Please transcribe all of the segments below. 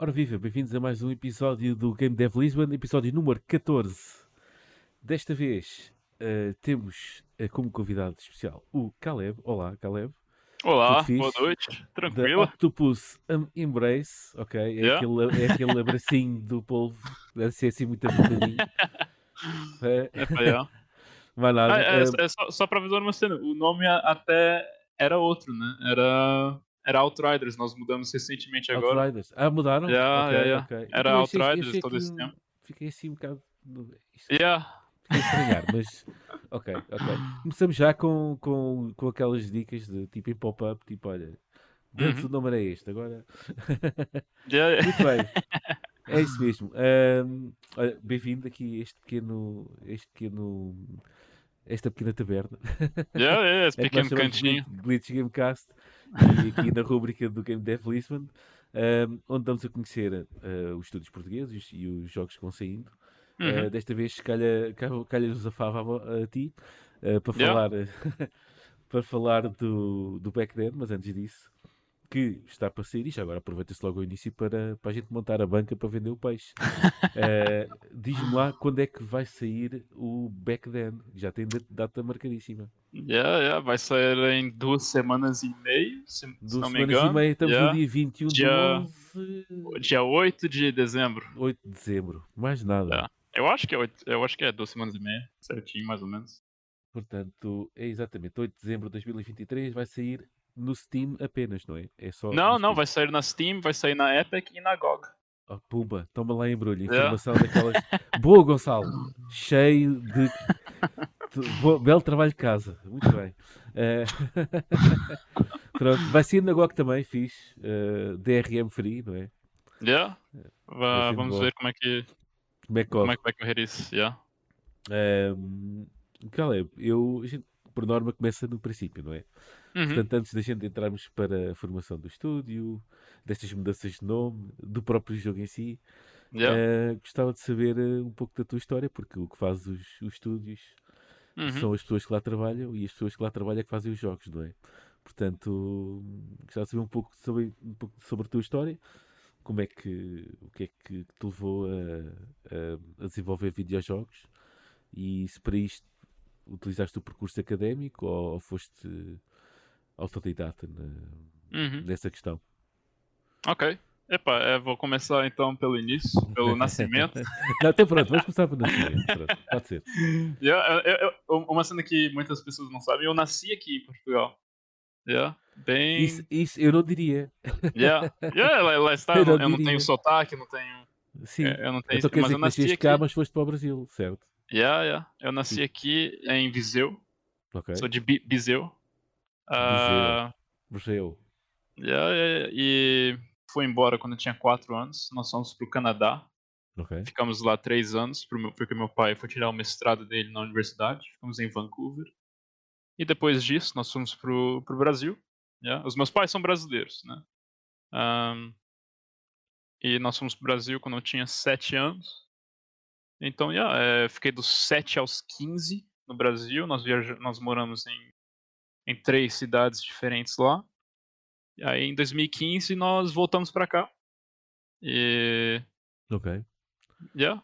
Ora viva, bem-vindos a mais um episódio do Game Dev Lisbon, episódio número 14. Desta vez uh, temos uh, como convidado especial o Caleb. Olá, Caleb. Olá, boa noite, tranquilo. Octopus Embrace, ok? É, yeah. aquele, é aquele abracinho do polvo, deve ser assim muito apertadinho. é, é, Vai nada. Ah, é, é, só, só para avisar uma cena, o nome até era outro, né? Era era Outriders, nós mudamos recentemente agora. Outriders. Ah, mudaram? Yeah, okay, yeah, yeah. Okay. Era Outriders todo esse tempo. Fiquei assim um bocado. Yeah. Fiquei estranhar, mas. Ok, ok. Começamos já com, com, com aquelas dicas de tipo em pop-up, tipo, olha, antes uhum. o nome era este, agora. Muito bem. É isso mesmo. Um, Bem-vindo aqui a este pequeno. Este pequeno esta pequena taberna. Yeah, yeah, esse é pequeno cantinho. Glitch Gamecast e aqui na rúbrica do Game Dev Lisbon, um, onde damos a conhecer uh, os estúdios portugueses e os jogos que vão saindo. Uhum. Uh, desta vez calha, calha a fava a, ti uh, para falar, para falar do, do backend, mas antes disso, que está para sair, e já agora aproveita-se logo o início para, para a gente montar a banca para vender o peixe. uh, Diz-me lá quando é que vai sair o Backden, já tem data marcadíssima. Yeah, yeah, vai sair em duas semanas e meia, se, duas não me engano. Duas semanas e meia, estamos yeah. no dia 21 dia, de 11... Dia 8 de dezembro. 8 de dezembro, mais nada. Yeah. Eu, acho que é 8, eu acho que é duas semanas e meia, certinho, mais ou menos. Portanto, é exatamente 8 de dezembro de 2023 vai sair no Steam apenas, não é? É só não, não, vai sair na Steam, vai sair na Epic e na GOG. Oh, pumba, toma lá embrulho. Informação yeah. daquelas. Boa, Gonçalo! Cheio de. Belo trabalho de casa. Muito bem. Uh... Pronto, vai ser na GOG também, fiz. Uh, eh, DRM Free, não é? Yeah. Va vamos ver como é que. Como é que, como é que vai correr isso, yeah. Um, Caleb, eu, a gente, por norma, começa no princípio, não é? Uhum. Portanto, antes da gente entrarmos para a formação do estúdio, destas mudanças de nome, do próprio jogo em si, yeah. uh, gostava de saber uh, um pouco da tua história, porque o que faz os, os estúdios uhum. são as pessoas que lá trabalham e as pessoas que lá trabalham é que fazem os jogos, não é? Portanto, gostava de saber um pouco sobre, um pouco sobre a tua história, como é que, o que é que te levou a, a, a desenvolver videojogos e se para isto utilizaste o percurso académico ou, ou foste autodidata na, uhum. nessa questão. Ok. Epá, é, vou começar então pelo início, pelo nascimento. Não, até pronto, vamos começar pelo nascimento. Pronto, pode ser. Yeah, eu, eu, uma cena que muitas pessoas não sabem, eu nasci aqui em Portugal. Yeah, bem... Isso, isso eu não diria. Yeah, yeah lá, lá está, eu, não, eu não, tenho sotaque, não tenho. Sim, é, eu não tenho então, quer mas dizer eu nasci aqui. cá, mas foste para o Brasil, certo? Yeah, yeah. Eu nasci Sim. aqui em Viseu. Okay. Sou de Viseu. Uh, Museu. Yeah, yeah, e foi embora quando eu tinha 4 anos. Nós fomos para o Canadá. Okay. Ficamos lá 3 anos, porque meu pai foi tirar o mestrado dele na universidade. Ficamos em Vancouver. E depois disso, nós fomos para o Brasil. Yeah? Os meus pais são brasileiros, né? Um, e nós fomos para o Brasil quando eu tinha 7 anos. Então, yeah, é, fiquei dos 7 aos 15 no Brasil. Nós, nós moramos em em três cidades diferentes lá. E aí em 2015 nós voltamos para cá. E. Ok. Yeah.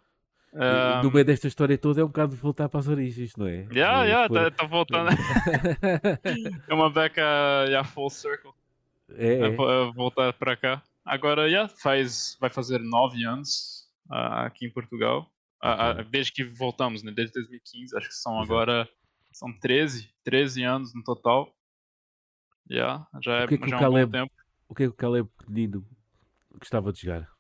Um... No meio desta história toda é um bocado de voltar para as origens, não é? Yeah, yeah, tá, tá voltando. é uma beca yeah, full circle. É, é. é voltar para cá. Agora, yeah, faz, vai fazer nove anos uh, aqui em Portugal. Uh, uh, desde que voltamos, né? Desde 2015, acho que são Exato. agora são 13, 13 anos no total. Yeah, já é, o que é que já o Caleb, é um bom tempo. O que é que o Caleb pequenino gostava de jogar?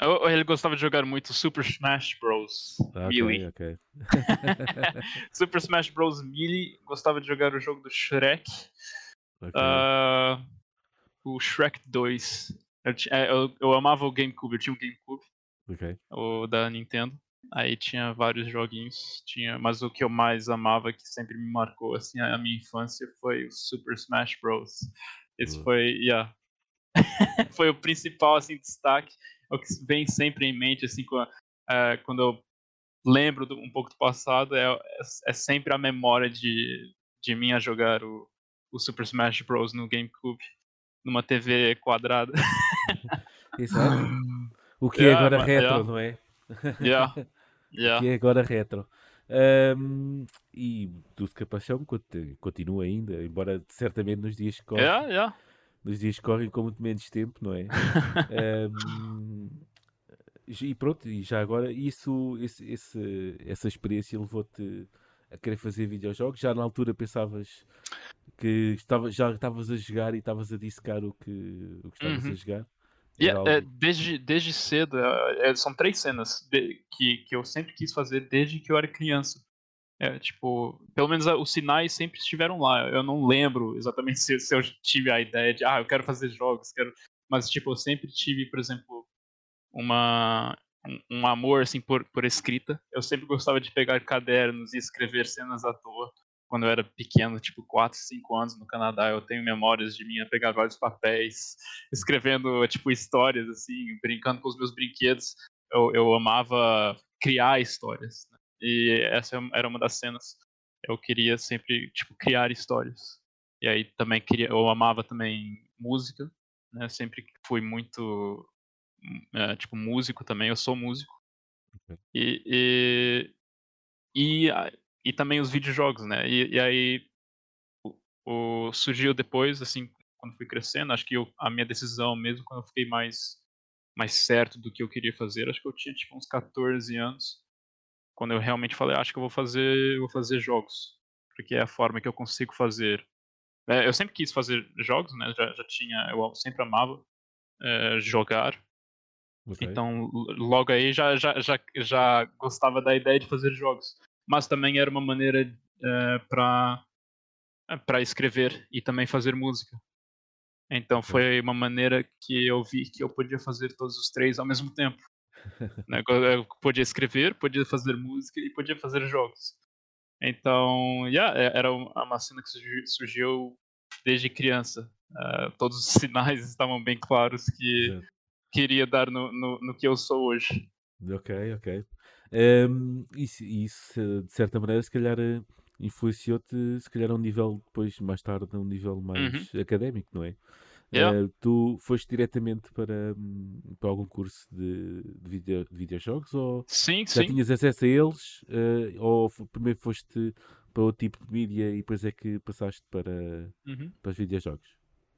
Ele gostava de jogar muito Super Smash Bros. Ah, Melee. Okay, Super Smash Bros. Melee. Gostava de jogar o jogo do Shrek. Okay. Uh, o Shrek 2. Eu, é, eu, eu, amava o GameCube. Eu tinha um GameCube. Okay. O da Nintendo. Aí tinha vários joguinhos, tinha, mas o que eu mais amava, que sempre me marcou assim a minha infância, foi o Super Smash Bros. Esse uhum. foi, yeah. foi o principal assim destaque. É o que vem sempre em mente, assim, quando eu lembro um pouco do passado, é, é, sempre a memória de, de mim a jogar o, o Super Smash Bros. no GameCube, numa TV quadrada. Exato. O que yeah, é agora retro, yeah. não é? Yeah. Yeah. O que é agora retro. Um, e tudo Capachão continua ainda, embora certamente nos dias que correm, yeah, yeah. nos dias correm com muito menos tempo, não é? um, e pronto, e já agora isso, esse, esse, essa experiência levou-te a querer fazer videojogos? Já na altura pensavas que estava, já estavas a jogar e estavas a dissecar o que, o que estavas uhum. a jogar? Yeah, algo... é, desde, desde cedo, é, é, são três cenas de, que, que eu sempre quis fazer desde que eu era criança. É, tipo, pelo menos os sinais sempre estiveram lá. Eu não lembro exatamente se, se, eu tive a ideia de, ah, eu quero fazer jogos, quero. Mas, tipo, eu sempre tive, por exemplo, uma, um, amor, assim, por, por escrita. Eu sempre gostava de pegar cadernos e escrever cenas à toa quando eu era pequeno, tipo 4, 5 anos no Canadá, eu tenho memórias de mim pegar vários papéis, escrevendo tipo histórias assim, brincando com os meus brinquedos. Eu, eu amava criar histórias. Né? E essa era uma das cenas. Eu queria sempre tipo criar histórias. E aí também queria, eu amava também música, né? Sempre fui muito é, tipo músico também. Eu sou músico. E, e, e e também os videojogos, né? E, e aí o, o, surgiu depois, assim, quando fui crescendo, acho que eu, a minha decisão mesmo, quando eu fiquei mais, mais certo do que eu queria fazer, acho que eu tinha tipo uns 14 anos, quando eu realmente falei, acho que eu vou fazer, vou fazer jogos, porque é a forma que eu consigo fazer. É, eu sempre quis fazer jogos, né? Já, já tinha, eu sempre amava é, jogar. Okay. Então, logo aí já, já, já, já gostava da ideia de fazer jogos mas também era uma maneira uh, eh, para eh, para escrever e também fazer música. Então foi uma maneira que eu vi que eu podia fazer todos os três ao mesmo tempo. né? Eu podia escrever, podia fazer música e podia fazer jogos. Então, yeah, é, era uma cena que surgiu desde criança. Uh, todos os sinais estavam bem claros que queria dar no, no, no que eu sou hoje. Ok, ok. Um, isso, isso, de certa maneira, se calhar eh, influenciou-te, se calhar a um nível depois, mais tarde, a um nível mais uhum. académico, não é? Yeah. Uh, tu foste diretamente para, hum, para algum curso de, de, video, de videojogos ou sim, já sim. tinhas acesso a eles uh, ou primeiro foste para outro tipo de mídia e depois é que passaste para, uhum. para os videojogos?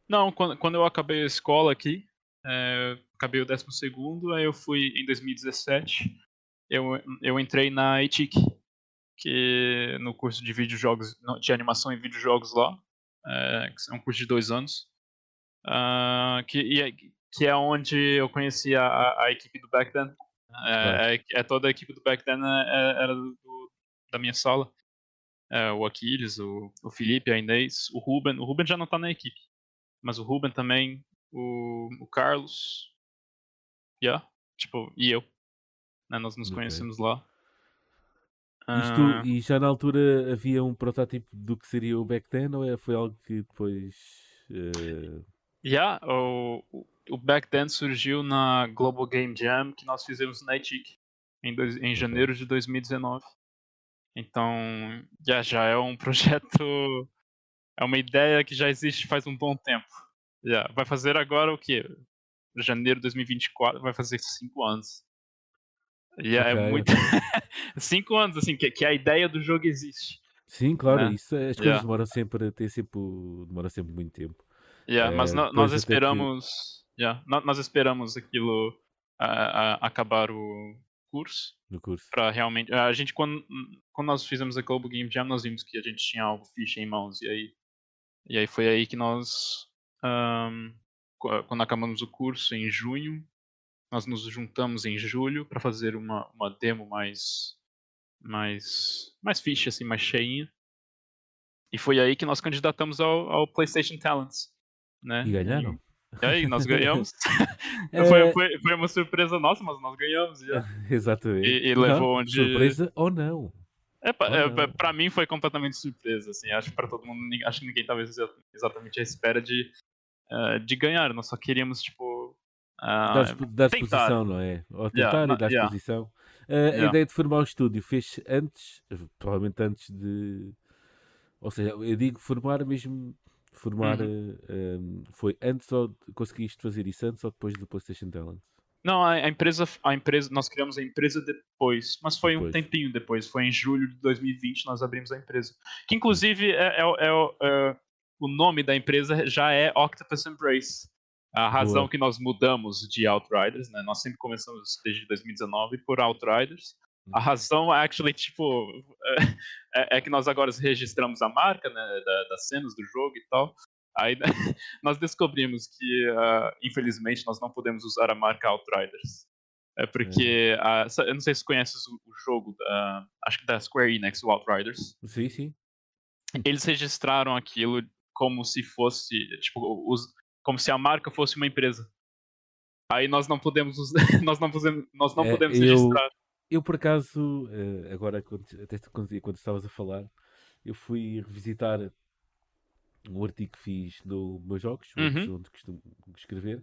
Não, quando, quando eu acabei a escola aqui, é, acabei o 12 segundo, aí eu fui em 2017 eu, eu entrei na ETIC, que no curso de videojogos, de animação e videojogos lá, é, que é um curso de dois anos, uh, que, é, que é onde eu conheci a, a equipe do Back Then. É, é, é, toda a equipe do Back Then é, era do, do, da minha sala. É, o Aquiles, o, o Felipe, a Inês, o Ruben. O Ruben já não está na equipe, mas o Ruben também, o, o Carlos, yeah, tipo, e eu. Né? Nós nos okay. conhecemos lá. Isto, uh... E já na altura havia um protótipo do que seria o Back Then ou é, foi algo que depois. Uh... Yeah, o, o Back Then surgiu na Global Game Jam que nós fizemos na ITIC em, dois, em janeiro de 2019. Então, yeah, já é um projeto. É uma ideia que já existe faz um bom tempo. Yeah. Vai fazer agora o quê? Janeiro de 2024, vai fazer cinco anos. E é okay. é muito. Cinco anos, assim, que, que a ideia do jogo existe. Sim, claro, né? isso, as coisas yeah. demoram sempre, tem sempre, demora sempre muito tempo. Yeah, é, mas no, nós esperamos. Que... Yeah, nós esperamos aquilo uh, uh, acabar o curso. No curso. Pra realmente. A gente, quando, quando nós fizemos a Global Game Jam, nós vimos que a gente tinha algo ficha em mãos. E aí, e aí foi aí que nós. Um, quando acabamos o curso em junho, nós nos juntamos em julho para fazer uma, uma demo mais mais mais ficha assim, mais cheinha. E foi aí que nós candidatamos ao, ao PlayStation Talents, né? E ganharam. E, aí nós ganhamos. é... foi, foi, foi, uma surpresa nossa, mas nós ganhamos já. Exatamente. E, e levou onde surpresa ou não. É, é, para mim foi completamente surpresa, assim. Acho que para todo mundo, acho que ninguém estava exatamente à espera de, uh, de ganhar. Nós só queríamos tipo Dar, Uh, dar tentar. exposição, não é? Ou Yeah, tentar na- e dar yeah, exposição. Uh, A yeah. ideia de formar um estúdio fez antes, provavelmente antes de. Ou seja, eu digo formar mesmo. Formar Uhum. uh, um, foi antes ou conseguiste fazer isso antes ou depois do PlayStation Talent? Não, a, a empresa, a empresa, nós criamos a empresa depois, mas foi um Depois. tempinho depois. Foi em julho de 2020 nós abrimos a empresa. Que inclusive é, é o- é o- é nome da empresa já é Octopus Embrace. A razão Boa. que nós mudamos de Outriders, né? Nós sempre começamos desde 2019 por Outriders. A razão, actually, tipo, é, é que nós agora registramos a marca, né, da- das cenas do jogo e tal. Aí nós descobrimos que, ah, infelizmente, nós não podemos usar a marca Outriders. É porque, ah, sa- eu não sei se conheces o, o jogo, da, acho que da Square Enix, o Outriders. Sim, sim. Eles registraram aquilo como se fosse, tipo, os- como se a marca fosse uma empresa. Aí nós não podemos, nós não podemos, nós não É, podemos eu- registrar. Eu, por acaso, eh, agora, até quando, quando estavas a falar, eu fui revisitar um artigo que fiz no meus jogos, onde, Uhum. onde costumo escrever.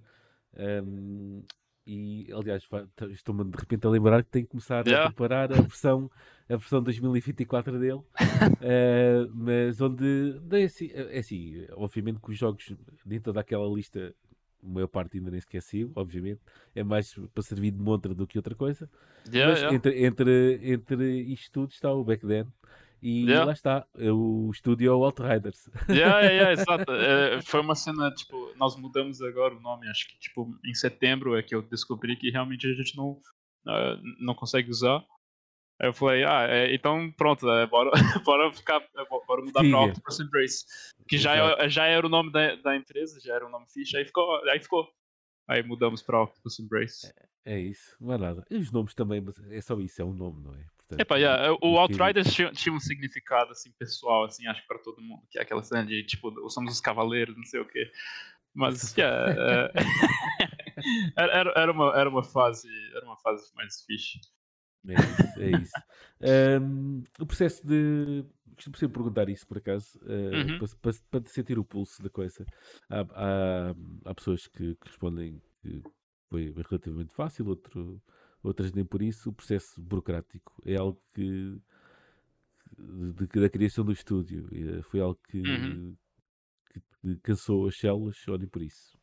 ehm, e, aliás, estou-me de repente a lembrar que tenho que começar Yeah. a preparar a versão, a versão 2024 dele. eh, mas onde. É assim, é assim, obviamente que os jogos dentro daquela lista, a maior parte ainda nem saiu, obviamente. É mais para servir de montra do que outra coisa. Yeah, Mas yeah. Entre, entre, entre isto tudo está o Back Then. E Yeah. lá está, é o estúdio Outriders. Yeah, yeah, yeah, exato. É, foi uma cena, tipo, nós mudamos agora o nome, acho que, tipo, em setembro é que eu descobri que realmente a gente não, ah, não consegue usar. Aí eu falei, ah, é, então pronto, é, bora, bora, ficar, é, bo- bora mudar pra Octopus Embrace. Que já, é, já era o nome da, da empresa, já era o nome ficha, aí ficou, aí ficou. Aí mudamos pra Octopus Embrace. É isso, não é nada. E os nomes também, é só isso, é um nome, não é? Portanto, Epa, yeah, o o Outriders tinha, tinha um significado, assim, pessoal, assim, acho que pra todo mundo, que é aquela cena de, tipo, somos os cavaleiros, não sei o quê. Mas, yeah, é, era, era, uma, era uma fase, era uma fase mais fixe. É isso, é isso. Ahm, o processo de. Costumo sempre perguntar isso, por acaso, ah, Uhum. para, para, para sentir o pulso da coisa. Há, há, há pessoas que, que respondem que foi relativamente fácil, outro, outras nem por isso. O processo burocrático é algo que. de- de- da criação do estúdio. eh, Foi algo que, Uhum. Que, cansou as células, nem por isso.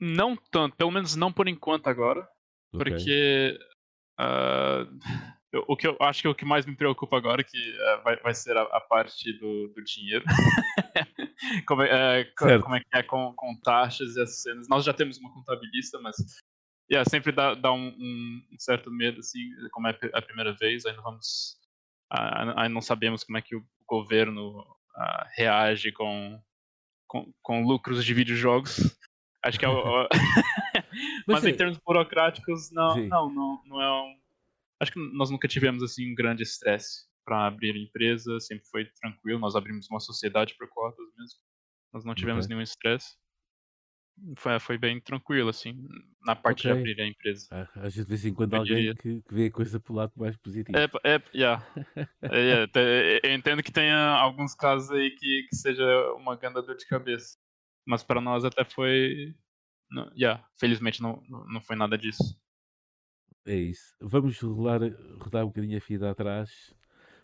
Não tanto, pelo menos não por enquanto agora, Ok? porque ah, eu- o que eu acho que o que mais me preocupa agora que ah, vai, vai ser a, a parte do, do dinheiro. como, é, é, Certo. como é que é com, com taxas e essas cenas. Nós já temos uma contabilista, mas yeah, sempre dá, dá um, um- certo medo, assim, como é a primeira vez, vamos. Ainda não sabemos como é que o governo ah, reage com, com, com lucros de videojogos. Acho que é o. Mas, em termos burocráticos, não, Sim. não, não, não é um. Acho que nós nunca tivemos assim um grande estresse para abrir empresa, sempre foi tranquilo. Nós abrimos uma sociedade por cotas mesmo. Nós não tivemos Ok. nenhum estresse. Foi, foi bem tranquilo, assim, na parte Ok. de abrir a empresa. Ah, Às vezes, de vez em quando, Eu alguém que, que vê a coisa pelo lado mais positivo. É, é, yeah. É, é, te- eu entendo que tenha alguns casos aí que, que seja uma grande dor de cabeça. Mas para nós até foi. não- Yeah, felizmente não, não foi nada disso. É isso. Vamos rolar, rodar um bocadinho a fita atrás,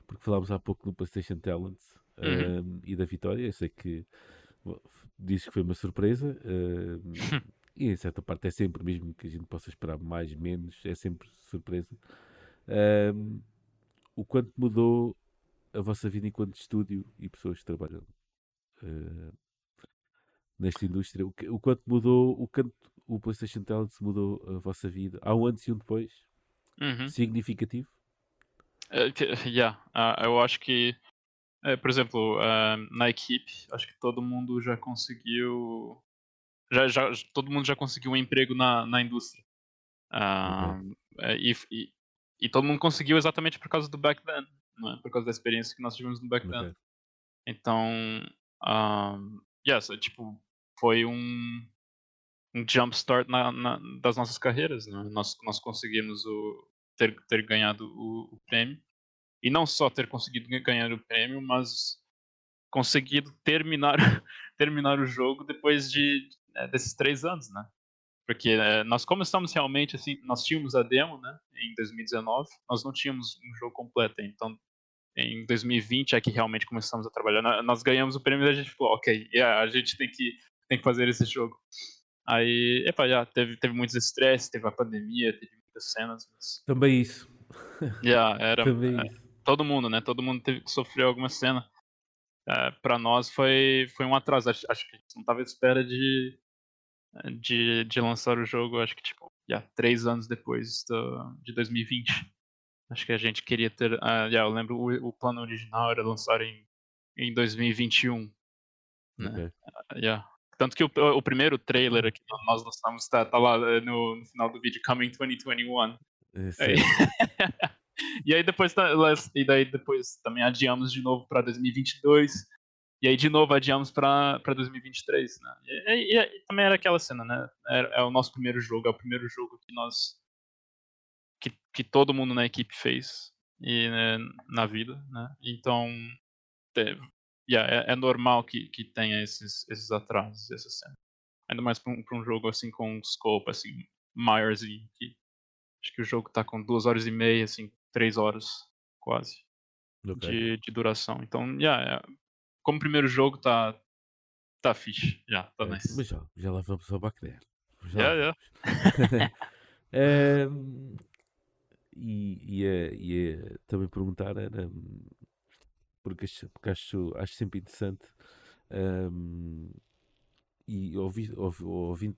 porque falámos há pouco no PlayStation Talent Uhum. ahm, e da vitória. Eu sei que dizes que foi uma surpresa, ahm, e em certa parte é sempre, mesmo que a gente possa esperar mais, menos, é sempre surpresa. Ahm, o quanto mudou a vossa vida enquanto estúdio e pessoas que trabalham ah, nesta indústria? O, o quanto mudou, o quanto o PlayStation Talent mudou a vossa vida? Há um antes e um depois? Uhum. significativo. Que- yeah, ah, eu acho que, é, por exemplo, ah, na equipe, acho que todo mundo já conseguiu. Já, já, todo mundo já conseguiu um emprego na, na indústria. Ah, é, e, e, e todo mundo conseguiu exatamente por causa do back then, não é? por causa da experiência que nós tivemos no back then. Ok. Então, um, yes, é, tipo, foi um, um jump start na, na- das nossas carreiras. Né? Nós, nós conseguimos o, ter, ter ganhado o, o prêmio. E não só ter conseguido gan- ganhar o prêmio, mas conseguido terminar, terminar o jogo depois de, né, desses três anos, né? Porque é, nós começamos realmente, assim, nós tínhamos a demo, né, em 2019, nós não tínhamos um jogo completo, então em 2020 é que realmente começamos a trabalhar. Nós ganhamos o prêmio e a gente falou, ok, yeah, a gente tem que, tem que fazer esse jogo. Aí, epa, já teve, teve muitos estresses, teve a pandemia, teve muitas cenas. Mas... Também isso. Yeah, era, Também é, isso. Todo mundo, né? Todo mundo teve que sofrer alguma cena. É, para nós foi, foi um atraso. Acho, acho que a gente não tava à espera de, de, de lançar o jogo, acho que tipo, já três anos depois do, de 2020. Acho que a gente queria ter. Uh, yeah, eu lembro o, o plano original era lançar em, em 2021. Né? Okay. Uh, yeah. Tanto que o, o, primeiro trailer aqui nós lançamos tá, tá lá eh, no, no, final do vídeo Coming 2021. É, e aí depois tá, e daí depois também adiamos de novo para 2022. E aí de novo adiamos para 2023, né? E, e, e, também era aquela cena, né? É, é, o nosso primeiro jogo, é o primeiro jogo que nós que, que todo mundo na equipe fez e né, na vida, né? Então yeah, é, é, normal que, que tenha esses, esses atrasos, essa cena. Ainda mais para um, um, jogo assim com um scope assim, maiorzinho. Que, acho que o jogo tá com duas horas e meia, assim, três horas quase okay. de, de duração. Então, yeah, é, como primeiro jogo tá, tá fixe. Já, tá é, nice. Mas já, já lá vamos ao Bacter. Já, yeah, yeah. é, e ia, ia também perguntar era porque, porque acho, acho sempre interessante um, e ouvi, ouvi, ouvindo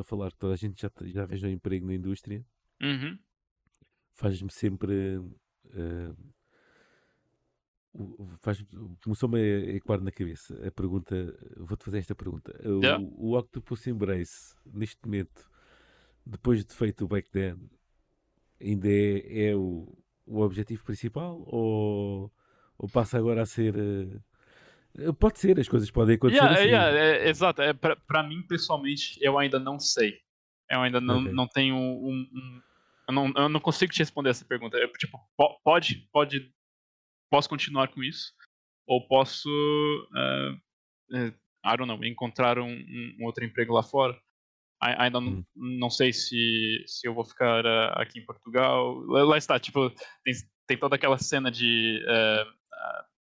a falar que toda a gente já, já arranjou emprego na indústria uhum. Faz-me sempre uh, faz, começou-me a ecoar na cabeça a pergunta, vou-te fazer esta pergunta yeah. o, o Octopus Embrace neste momento depois de feito o back then ainda é, é o, o objetivo principal ou ou passa agora a ser. Uh, pode ser, as coisas podem acontecer. Yeah, assim. yeah, é, exato. É, para mim, pessoalmente, eu ainda não sei. Eu ainda não, okay. não tenho um. um eu, não, eu não consigo te responder essa pergunta. Eu, tipo, pode, pode. Posso continuar com isso? Ou posso. Uh, uh, I don't know, encontrar um, um, outro emprego lá fora? ainda não, hum. não sei se, se eu vou ficar uh, aqui em Portugal. Lá, lá, está, tipo, tem, tem toda aquela cena de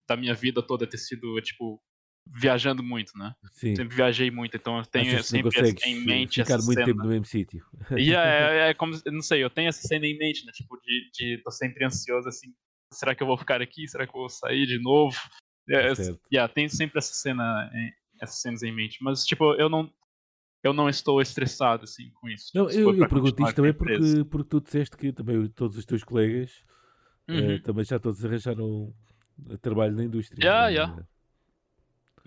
da minha vida toda ter sido, tipo, viajando muito, né? Sim. Sempre viajei muito, então eu tenho sempre em mente ficar essa muito cena. tempo no mesmo sítio. E é, é, é, como, não sei, eu tenho essa cena em mente, né? Tipo, de, de tô sempre ansioso, assim, será que eu vou ficar aqui? Será que eu vou sair de novo? É, yeah, tenho sempre essa cena, essas cenas em mente, mas, tipo, eu não, eu não estou estressado, assim, com isso. Não, eu, eu pergunto isto também porque, porque tu disseste que também todos os teus colegas uhum. uh, também já todos arranjaram trabalho na indústria. Yeah, yeah.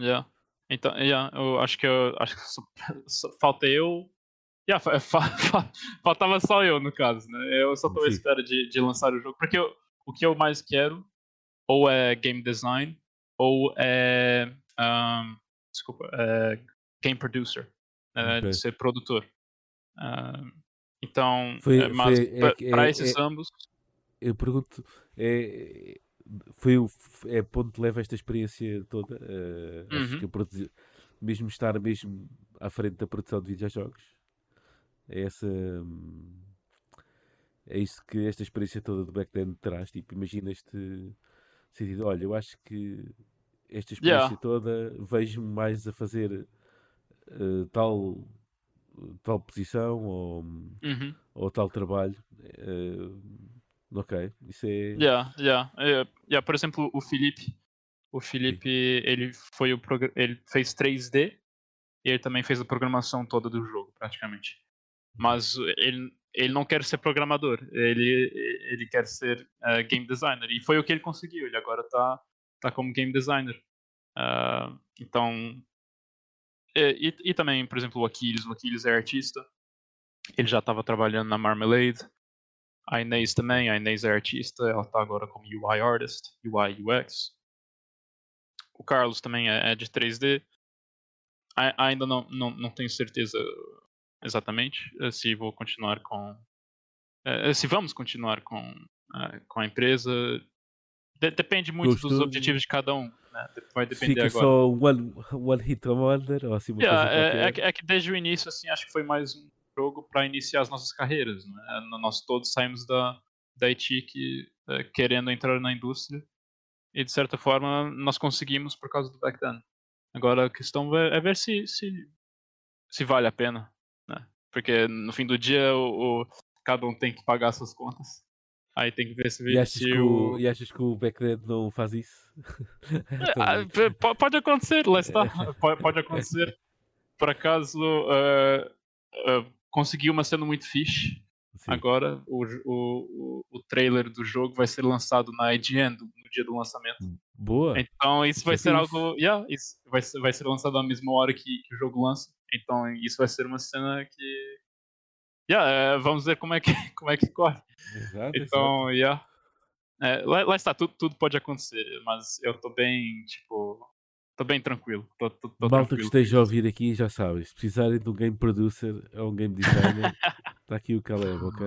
Yeah. Então, yeah, eu acho que eu acho que só, só, falta eu. Yeah, fa, fa, faltava só eu, no caso, né? Eu só estou à espera de, de lançar o jogo. Porque eu, o que eu mais quero ou é game design ou é. Um, desculpa, é game producer. Né? Okay. De ser produtor. Então, foi, é, mas para é, esses é, ambos. Eu pergunto, é, foi o é ponto leva esta experiência toda. Uh, uhum. Acho que mesmo estar mesmo à frente da produção de videojogos. É essa. É isso que esta experiência toda do backend traz. Tipo, imagina este sentido. Olha, eu acho que esta experiência yeah. toda vejo-me mais a fazer uh, tal tal posição ou, uhum. ou tal trabalho. Uh, Ok, isso é. Yeah, yeah. É, yeah, por exemplo, o Felipe. O Felipe, ele foi o ele fez 3D e ele também fez a programação toda do jogo, praticamente. Mas ele, ele não quer ser programador, ele, ele quer ser uh, game designer. E foi o que ele conseguiu, ele agora está tá como game designer. Uh, então. E, e, e, também, por exemplo, o Aquiles. O Aquiles é artista. Ele já estava trabalhando na Marmalade. A Inês também, a Inês é artista, ela está agora como UI Artist, UI UX. O Carlos também é, é de 3D. A, ainda não, não, não tenho certeza exatamente eh, se vou continuar com. Eh, se vamos continuar com, eh, com a empresa. De, depende muito dos objetivos de cada um. Né? Vai depender Fica agora. só one, one hit wonder ou assim yeah, é, é, que, é, que desde o início assim, acho que foi mais um jogo para iniciar as nossas carreiras. Né? Nós todos saímos da, da Etic é, querendo entrar na indústria e, de certa forma, nós conseguimos por causa do Back Then. Agora, a questão é, é ver se, se, se vale a pena. Né? Porque, no fim do dia, o, o, cada um tem que pagar suas contas. Aí tem que ver se, e achas se que o... E achas que o Backdead não faz isso? ah, pode acontecer, lá está. Pode acontecer. Por acaso, uh, uh, conseguiu uma cena muito fixe. Sim. Agora, o, o, o trailer do jogo vai ser lançado na IGN no dia do lançamento. Boa. Então, isso vai ser algo. Yeah, isso vai ser, vai ser lançado na mesma hora que, que o jogo lança. Então, isso vai ser uma cena que yeah, é, vamos ver como é que, como é que corre. Exato, então, exato. yeah. É, lá, lá, está, tudo, tudo pode acontecer, mas eu tô bem, tipo, tô bem tranquilo. Tô, tô, tô Malta tranquilo. que esteja a ouvir aqui já sabe, se precisarem de um game producer ou um game designer, está aqui o Caleb, ok?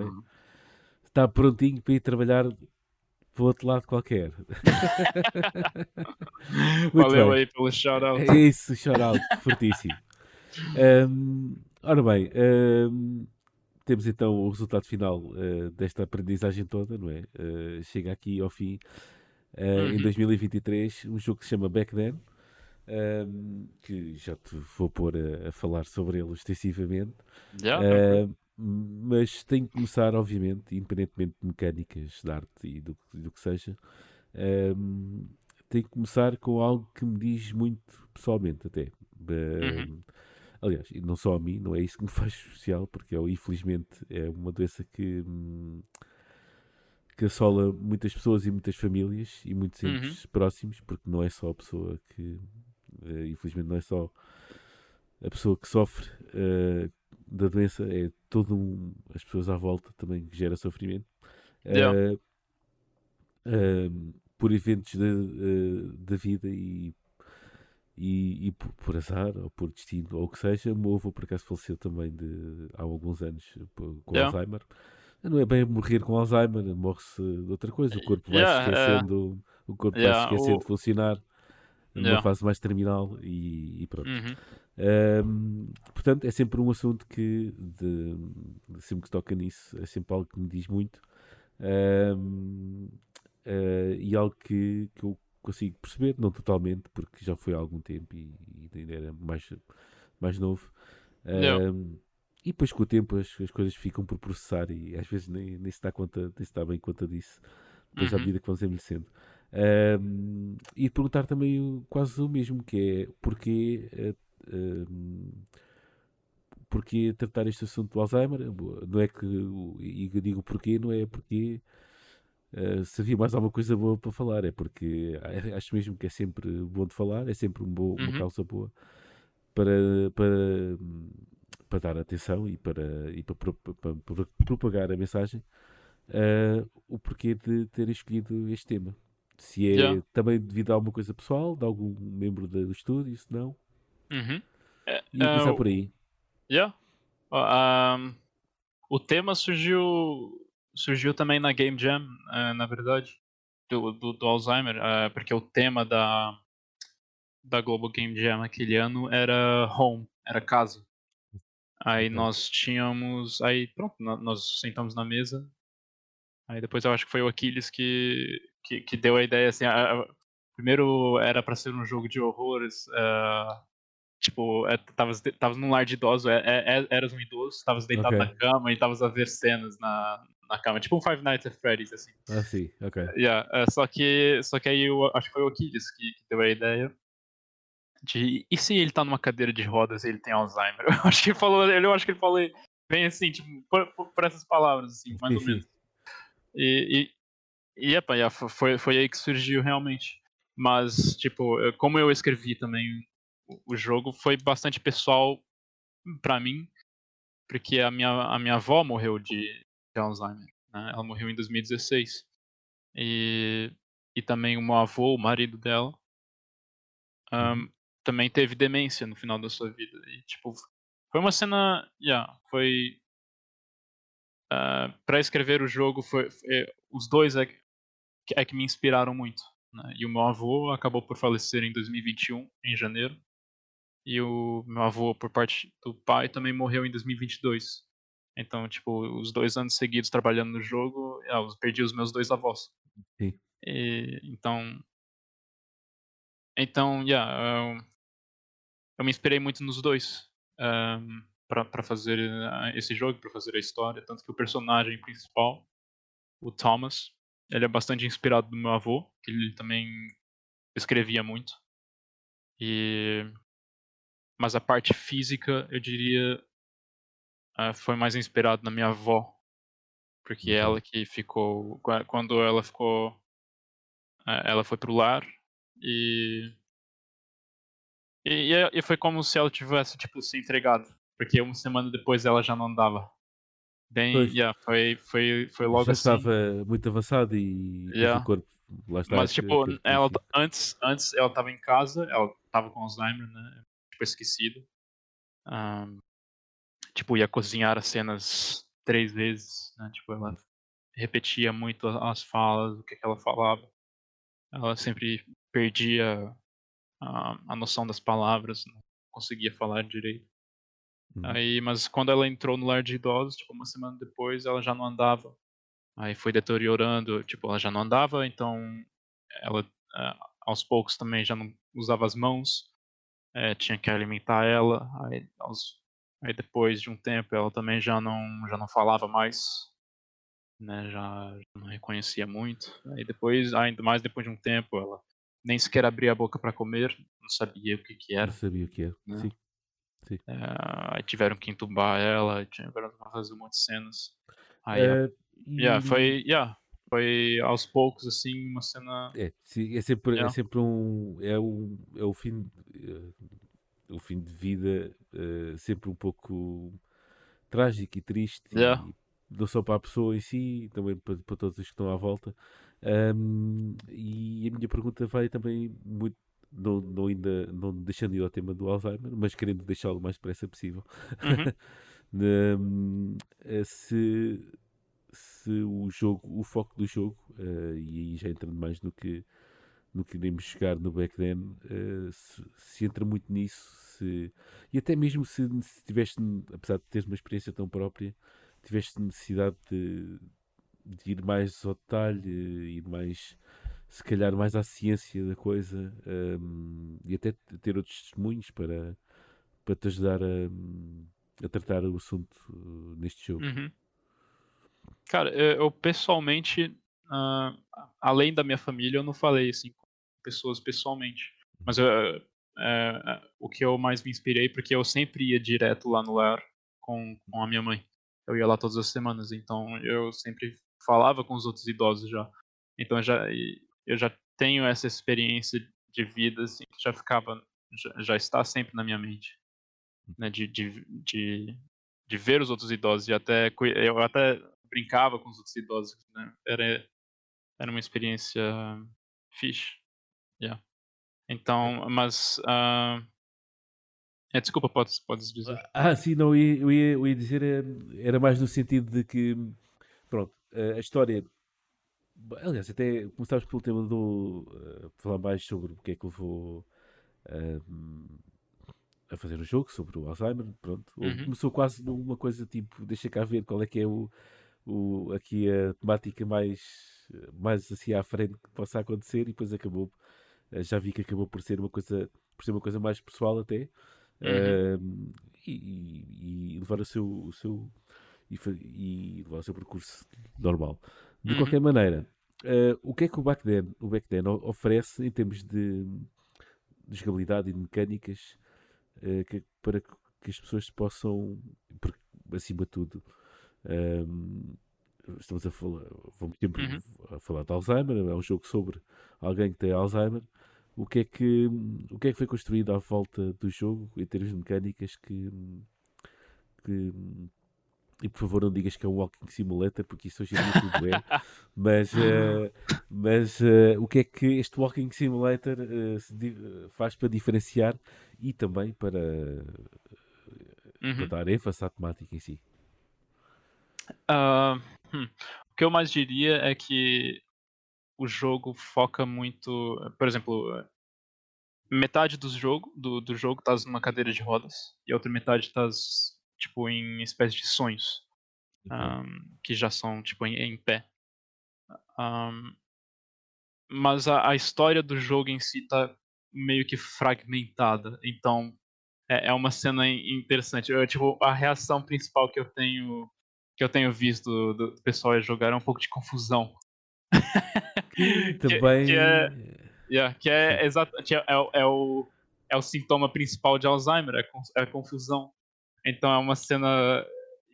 Está prontinho para ir trabalhar para o outro lado qualquer. Valeu bem. aí pelo shout-out. É isso, shout-out, fortíssimo. Um, ora bem, um, temos então o resultado final uh, desta aprendizagem toda, não é? Uh, chega aqui ao fim uh, uhum. em 2023 um jogo que se chama Back Then, ehm, que já te vou pôr a, a falar sobre ele extensivamente. Yeah, mas tem que começar, obviamente, independentemente de mecânicas, de arte e do, do que seja, ehm, tem que começar com algo que me diz muito pessoalmente até. Uhum Aliás, não só a mim, não é isso que me faz especial, porque eu, infelizmente é uma doença que, hum, que assola muitas pessoas e muitas famílias e muitos uhum. entes próximos, porque não é só a pessoa que, uh, infelizmente, não é só a pessoa que sofre uh, da doença, é todo um, as pessoas à volta também que gera sofrimento. Yeah. Uh, por eventos da vida e e, e por, por, azar ou por destino ou o que seja, o meu avô por acaso faleceu também de, há alguns anos com yeah. Alzheimer. Não é bem morrer com Alzheimer, morre-se de outra coisa, o corpo vai yeah, esquecendo, o corpo yeah, vai esquecendo o... de funcionar numa fase mais terminal e, e pronto. Uhum. Um, portanto, é sempre um assunto que de, sempre que toca nisso, é sempre algo que me diz muito. Um, uh, e algo que, que eu consigo perceber, não totalmente, porque já foi há algum tempo e, e ainda era mais, mais novo. Um, e depois com o tempo as, as, coisas ficam por processar e às vezes nem, nem se dá conta, nem se dá bem conta disso, depois uhum. à medida que vamos envelhecendo. Um, e perguntar também quase o mesmo, que é porquê, um, porquê tratar este assunto do Alzheimer? Não é que, e eu digo porquê, não é porque Uh, se havia mais alguma coisa boa para falar, é porque acho mesmo que é sempre bom de falar, é sempre um bo uhum. uma causa boa para, para, para dar atenção e para, e para, para, para propagar a mensagem uh, o porquê de ter escolhido este tema. Se é yeah. também devido a alguma coisa pessoal, de algum membro do estúdio, se não. Uhum. E começar uh, por aí. Yeah. Um, o tema surgiu surgiu também na Game Jam, uh, na verdade, do, do, do Alzheimer, uh, porque o tema da, da Global Game Jam aquele ano era home, era casa. Aí nós tínhamos, aí pronto, nós sentamos na mesa. Aí depois eu acho que foi o Aquiles que, que, que deu a ideia assim, a, a, primeiro era para ser um jogo de horrores, uh, tipo, é, tavas, tavas num lar de idosos, é, é, eras um idoso, tavas deitado okay. na cama e tavas a ver cenas na, na cama, tipo um Five Nights at Freddy's, assim. Ah, sim, ok. Yeah, uh, só, que, só que aí eu acho que foi o Aquiles que, que deu a ideia de e se ele tá numa cadeira de rodas e ele tem Alzheimer? Eu acho que ele falou, eu acho que ele falou bem assim, tipo, por, por essas palavras, assim, mais ou menos. E, e, epa, yeah, foi, foi aí que surgiu realmente. Mas, tipo, como eu escrevi também o, o jogo, foi bastante pessoal para mim, porque a minha, a minha avó morreu de, de Alzheimer. Né? Ela morreu em 2016. E, e também o meu avô, o marido dela, um, também teve demência no final da sua vida. E, tipo, foi uma cena. Yeah, foi. Uh, para escrever o jogo, foi, foi os dois é, que me inspiraram muito. Né? E o meu avô acabou por falecer em 2021, em janeiro. E o meu avô, por parte do pai, também morreu em 2022. Então, tipo, os dois anos seguidos trabalhando no jogo, ah, eu perdi os meus dois avós. Sim. E, então. Então, yeah, eu, eu me inspirei muito nos dois um, para fazer esse jogo, para fazer a história. Tanto que o personagem principal, o Thomas, ele é bastante inspirado no meu avô, que ele também escrevia muito. E mas a parte física, eu diria, uh, foi mais inspirado na minha avó, porque uhum. ela que ficou quando ela ficou uh, ela foi pro lar e e, e foi como se ela tivesse tipo se entregado, porque uma semana depois ela já não andava. Bem, yeah, foi, foi, foi logo já assim. estava muito avançado e yeah. o corpo lá está. Mas tipo, ela, antes, antes ela estava em casa, ela estava com Alzheimer, né? Tipo, esquecido. Um, tipo, ia cozinhar as cenas três vezes, né? Tipo, ela repetia muito as falas, o que, que ela falava. Ela sempre perdia a, a noção das palavras, não conseguia falar direito. Uhum. Aí, mas quando ela entrou no lar de idosos, tipo, uma semana depois, ela já não andava. Aí foi deteriorando, tipo, ela já não andava, então ela aos poucos também já não usava as mãos, é, tinha que alimentar ela. Aí, aos, aí depois de um tempo ela também já não já não falava mais, né? Já, já não reconhecia muito. Aí depois, ainda mais depois de um tempo, ela nem sequer abria a boca para comer, não sabia o que que era. Não sabia o que era. Né? Sim. É, tiveram que entubar ela, tiveram que fazer um monte de cenas. Aí, é, e... yeah, foi, yeah, foi aos poucos, assim, uma cena. É, é, sempre, yeah. é sempre um. É, um, é o fim. Uh, o fim de vida uh, sempre um pouco trágico e triste. Yeah. E, não só para a pessoa em si, também para, para todos os que estão à volta. Um, e a minha pergunta vai também muito não, não, ainda, não deixando de ir ao tema do Alzheimer, mas querendo deixá-lo o mais depressa possível. Uhum. se, se o jogo, o foco do jogo, uh, e aí já entrando mais no que no que iremos chegar no back then, uh, se, se, entra muito nisso, se, e até mesmo se, se tiveste, apesar de teres uma experiência tão própria, tiveste necessidade de, de ir mais ao detalhe, ir mais se calhar mais à ciência da coisa um, e até ter outros testemunhos para, para te ajudar a, a tratar o assunto uh, neste jogo. Uhum. Cara, eu pessoalmente, uh, além da minha família, eu não falei assim com pessoas pessoalmente. Mas uh, uh, o que eu mais me inspirei, porque eu sempre ia direto lá no lar com, com a minha mãe. Eu ia lá todas as semanas, então eu sempre falava com os outros idosos já. Então já eu já tenho essa experiência de vida assim, que já ficava, já, já está sempre na minha mente, né? De, de, de, de, ver os outros idosos e até eu até brincava com os outros idosos, né? Era era uma experiência fixe, yeah. Então, mas uh... é, desculpa, podes, podes dizer. Ah, sim, não, eu ia, eu ia, dizer eh, era mais no sentido de que, pronto, a história Aliás, até começámos pelo tema do. Uh, falar mais sobre o que é que levou uh, a fazer o jogo, sobre o Alzheimer. Pronto. Uhum. Começou quase numa coisa tipo: deixa cá ver qual é que é o, o, aqui a temática mais, mais assim à frente que possa acontecer, e depois acabou. Uh, já vi que acabou por ser uma coisa, por ser uma coisa mais pessoal até. Uhum. E, e, e, levar o seu, o seu e, e levar o seu percurso normal. De uhum. qualquer maneira, uh, o que é que o Backden, o Backden oferece em termos de, de jogabilidade e de mecânicas uh, que, para que as pessoas possam, acima de tudo, um, ehm, estamos a falar, vamos sempre uhum. a falar de Alzheimer, é um jogo sobre alguém que tem Alzheimer. O que é que, o que, é que foi construído à volta do jogo em termos de mecânicas que, que e por favor não digas que é um walking simulator, porque isso hoje em dia tudo é. mas uh, mas uh, o que é que este walking simulator uh, faz para diferenciar e também para, uhum. para dar ênfase à temática em si? Uh, hum. O que eu mais diria é que o jogo foca muito, por exemplo, metade do jogo do, do jogo tá numa cadeira de rodas e a outra metade tá tipo em espécie de sonhos. um, que já são tipo em, em pé. Um, mas a, a, história do jogo em si tá meio que fragmentada, então é, é uma cena interessante. Eu, tipo, a reação principal que eu tenho que eu tenho visto do, do pessoal jogar é um pouco de confusão. Também. que, que é, yeah, que é exatamente é, é, é, o é o sintoma principal de Alzheimer, é a confusão. Então é uma cena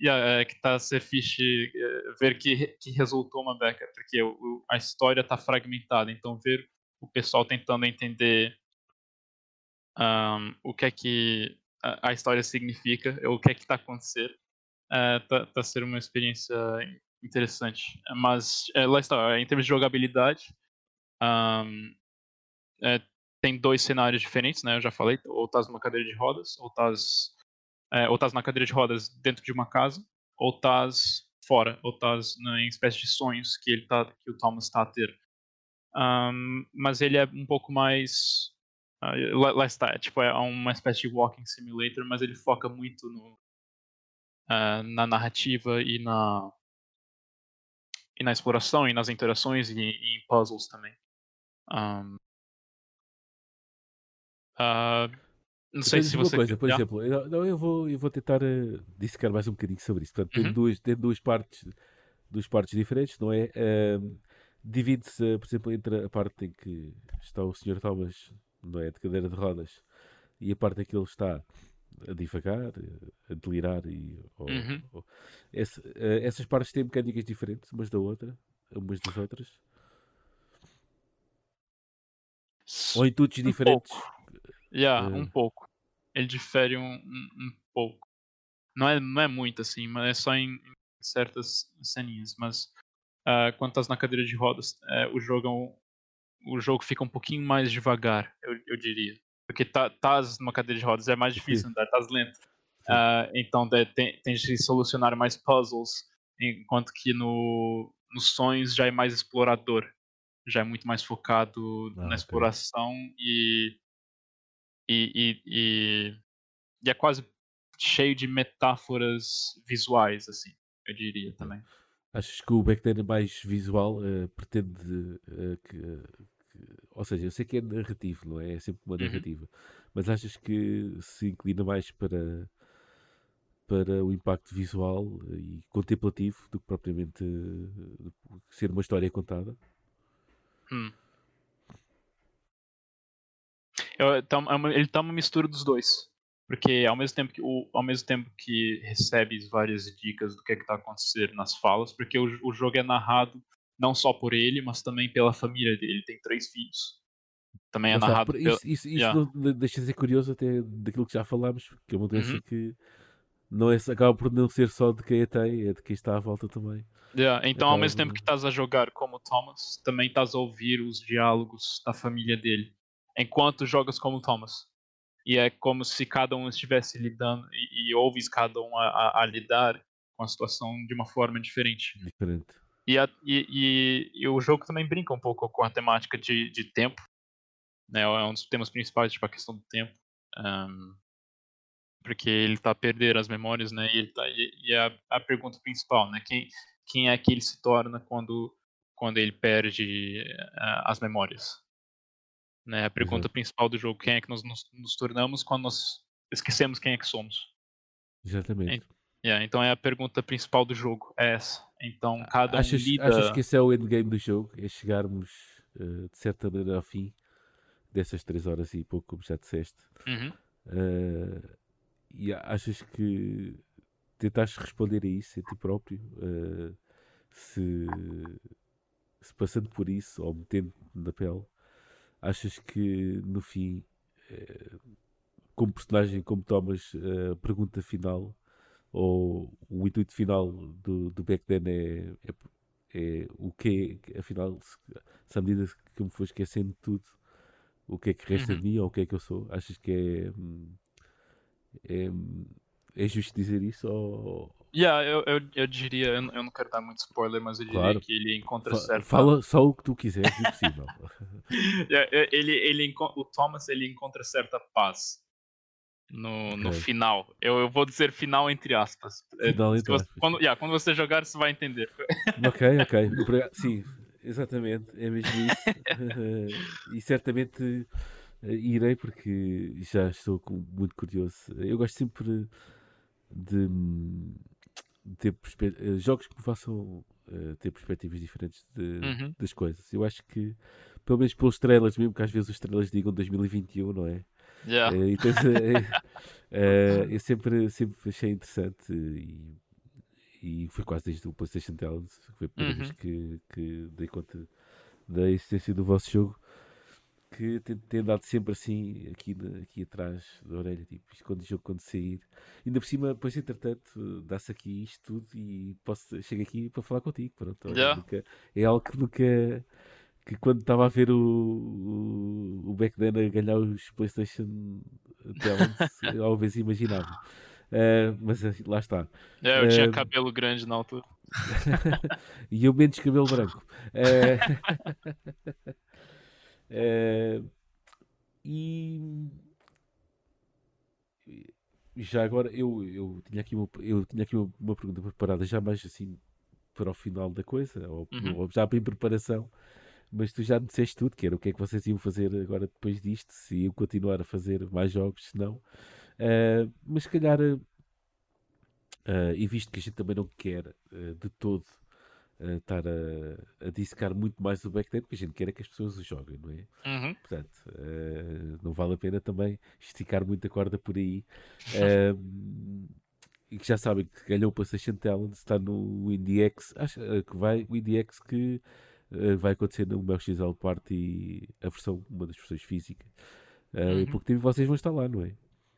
yeah, é, que está a ser fixe é, ver que, que resultou uma beca, porque o, a história está fragmentada. Então ver o pessoal tentando entender um, o que é que a, a, história significa, o que é que está acontecendo, está tá sendo uma experiência interessante. Mas é, lá está, em termos de jogabilidade, um, é, tem dois cenários diferentes, né? Eu já falei, ou estás numa cadeira de rodas, ou estás é, ou estás na cadeira de rodas dentro de uma casa, ou estás fora, ou estás em espécie de sonhos que ele tá, que o Thomas está a ter. Um, mas ele é um pouco mais uh, lá, está, tipo é uma espécie de walking simulator, mas ele foca muito no, uh, na narrativa e na e na exploração e nas interações e, e em puzzles também. Um, uh, não sei se você. Coisa, por exemplo, eu, não, eu, vou, eu vou tentar uh, dissecar mais um bocadinho sobre isso. Portanto, tem, uhum. duas, tem duas partes duas partes diferentes, não é? Uh, Divide-se, por exemplo, entre a parte em que está o Sr. Thomas, não é? De cadeira de rodas, e a parte em que ele está a divagar, a delirar e ou, uhum. ou, essa, uh, essas partes têm mecânicas diferentes umas da outra, umas das outras. Ou intuitos um diferentes. Pouco. Yeah, uh... um pouco. Ele difere um, um, um, pouco. Não é, não é muito assim, mas é só em, em certas ceninhas. Mas uh, quando estás na cadeira de rodas, uh, o jogo é o jogo fica um pouquinho mais devagar, eu, eu diria. Porque tá, estás numa cadeira de rodas, é mais difícil Sim. andar, estás lento. Uh, então tem, tem de solucionar mais puzzles, enquanto que no, nos sonhos já é mais explorador. Já é muito mais focado ah, na okay. exploração e e, e, e, é quase cheio de metáforas visuais, assim, eu diria também. Achas que o Backden é mais visual uh, pretende uh, que, que, Ou seja, eu sei que é narrativo, não é? É sempre uma uhum. narrativa. Uhum. Mas achas que se inclina mais para, para o impacto visual e contemplativo do que propriamente uh, ser uma história contada? Hum. Então, é ele tá uma mistura dos dois. Porque ao mesmo tempo que, o, ao mesmo tempo que recebe várias dicas do que é está acontecendo nas falas, porque o, o jogo é narrado não só por ele, mas também pela família dele. Ele tem três filhos. Também é narrado pela... Isso, isso, isso yeah. não, deixa de ser curioso até daquilo que já falámos, que é uma doença uhum. que não é, acaba por não ser só de quem a tem, é de quem está à volta também. Yeah. Então, acaba ao mesmo tempo que estás a jogar como Thomas, também estás a ouvir os diálogos da família dele enquanto jogas como Thomas. E é como se cada um estivesse lidando e, e ouves cada um a, a, a, lidar com a situação de uma forma diferente. Diferente. E, a, e, e, e, o jogo também brinca um pouco com a temática de, de tempo. Né? É um dos temas principais, tipo a questão do tempo. Um, porque ele está a perder as memórias, né? E, tá, e, é a, a pergunta principal, né? Quem, quem é que ele se torna quando, quando ele perde uh, as memórias? Né? A pergunta uhum. principal do jogo, quem é que nós nos, nos, tornamos quando nós esquecemos quem é que somos. Exatamente. Yeah, então é a pergunta principal do jogo, é essa. Então cada um achas, lida... achas que esse é o endgame do jogo? É chegarmos uh, de certa maneira ao fim dessas três horas e pouco, como já disseste. Uhum. Uh, e achas que tentaste responder a isso a ti próprio? Uh, se, se passando por isso ou metendo na pele, achas que no fim, eh, como personagem, como tomas a pergunta final ou o intuito final do, do Back Then é, é, é o que é, afinal, se, se à medida que me for esquecendo tudo, o que é que resta uhum. de mim ou o que é que eu sou? Achas que é, hum, é, é justo dizer isso ou, Yeah, eu, eu, eu diria, eu, não quero dar muito spoiler, mas eu diria claro. que ele encontra Fa certa... Fala só o que tu quiseres, é possível. yeah, ele, ele, o Thomas, ele encontra certa paz no, no final. Eu, eu vou dizer final entre aspas. É, final entre você, Quando, yeah, quando você jogar, você vai entender. Ok, ok. Sim, exatamente. É mesmo isso. e certamente eh, irei porque já estou muito curioso. Eu gosto sempre de, de ter eh, jogos que me façam uh, ter perspectivas diferentes de, uhum. das coisas. Eu acho que, pelo menos pelos estrelas, mesmo que às vezes os estrelas digam 2021, não é? Yeah. Uh, então, uh, eu sempre, sempre achei interessante e, e foi quase desde o PlayStation Talent, foi a primeira uhum. vez que, que dei conta da existência do vosso jogo que tem, tem andado sempre assim aqui, aqui atrás da orelha, tipo, isto quando o jogo quando sair. Ainda por cima, depois entretanto, dá-se aqui isto tudo e posso, chego aqui para falar contigo. Pronto, yeah. nunca, é algo que nunca que quando estava a ver o, o, o Back then a ganhar os PlayStation Talents, talvez imaginava. Uh, mas eh, lá está. É, eu uh, tinha cabelo grande na altura. e eu menos cabelo branco. Uh, e já agora eu, eu tinha aqui, uma, eu tinha aqui uma, uma pergunta preparada já mais assim para o final da coisa, ou, uhum. ou já em preparação mas tu já me disseste tudo, que era o que é que vocês iam fazer agora depois disto, se iam continuar a fazer mais jogos, se não. Uh, mas se calhar, uh, e visto que a gente também não quer uh, de todo estar a, a dissecar muito mais o backend, porque a gente quer é que as pessoas o joguem, não é? Uhum. Portanto, não vale a pena também esticar muito a corda por aí. e que já sabem que ganhou o PlayStation Talent, está no IndieX, acho que vai, o IndieX que uh, vai acontecer no meu XL Party a versão, uma das versões físicas. Uh, uhum. Em pouco tempo vocês vão estar lá, não é?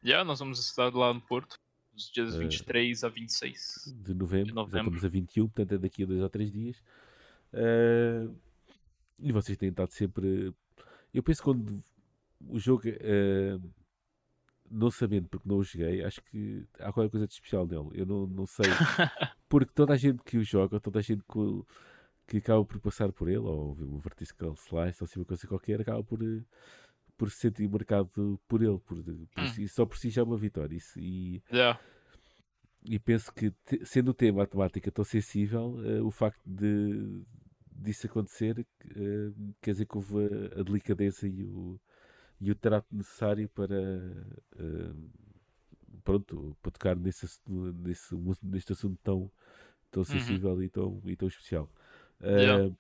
Já, yeah, nós vamos estar lá no Porto, dos dias 23 uh, a 26 de novembro. de novembro. Estamos a 21, portanto é daqui a dois ou três dias. Uh, e vocês têm estado sempre. Eu penso que quando o jogo. Uh, não sabendo porque não o joguei, acho que há qualquer coisa de especial nele. Eu não, não sei. porque toda a gente que o joga, toda a gente que que acaba por passar por ele, ou o Vertical Slice, ou assim uma coisa qualquer, acaba por, eh, por se sentir marcado por ele. Por, por hum. E só por si já é uma vitória. Isso, e, yeah. e penso que, te, sendo o tema a temática tão sensível, uh, o facto de disso acontecer uh, quer dizer que houve a, a, delicadeza e o, e o trato necessário para. Uh, pronto, para tocar nesse, nesse, neste assunto tão, tão uhum. sensível uhum. e, tão, e tão especial. Yeah. Uh,